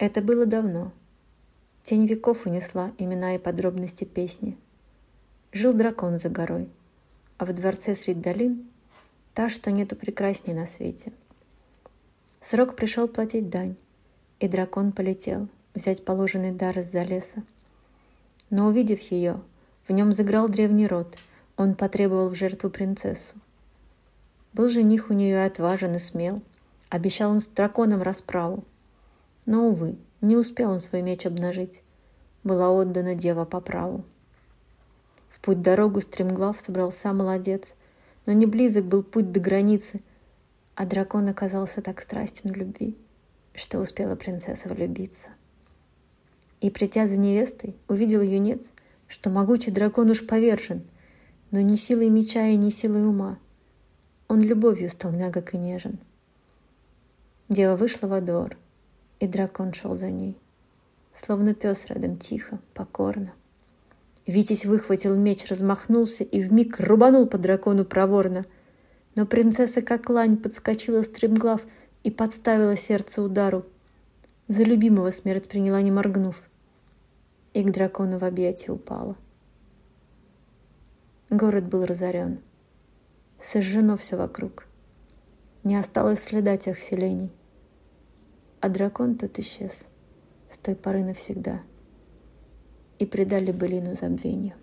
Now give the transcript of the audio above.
Это было давно. Тень веков унесла имена и подробности песни. Жил дракон за горой, а в дворце средь долин та, что нету прекрасней на свете. Срок пришел платить дань, и дракон полетел взять положенный дар из-за леса. Но увидев ее, в нем заграл древний род, он потребовал в жертву принцессу. Был жених у нее отважен и смел, обещал он с драконом расправу. Но, увы, не успел он свой меч обнажить, была отдана дева по праву. В путь дорогу стремглав собрался молодец, но не близок был путь до границы, а дракон оказался так страстен в любви, что успела принцесса влюбиться. И, придя за невестой, увидел юнец, что могучий дракон уж повержен, но не силой меча и не силой ума. Он любовью стал мягок и нежен. Дева вышла во двор, и дракон шел за ней, словно пес рядом тихо, покорно. Витязь выхватил меч, размахнулся и вмиг рубанул по дракону проворно. Но принцесса как лань подскочила стремглав и подставила сердце удару. За любимого смерть приняла, не моргнув, и к дракону в объятия упала. Город был разорен. Сожжено все вокруг. Не осталось следа тех селений. А дракон тут исчез с той поры навсегда — и предали былину забвению.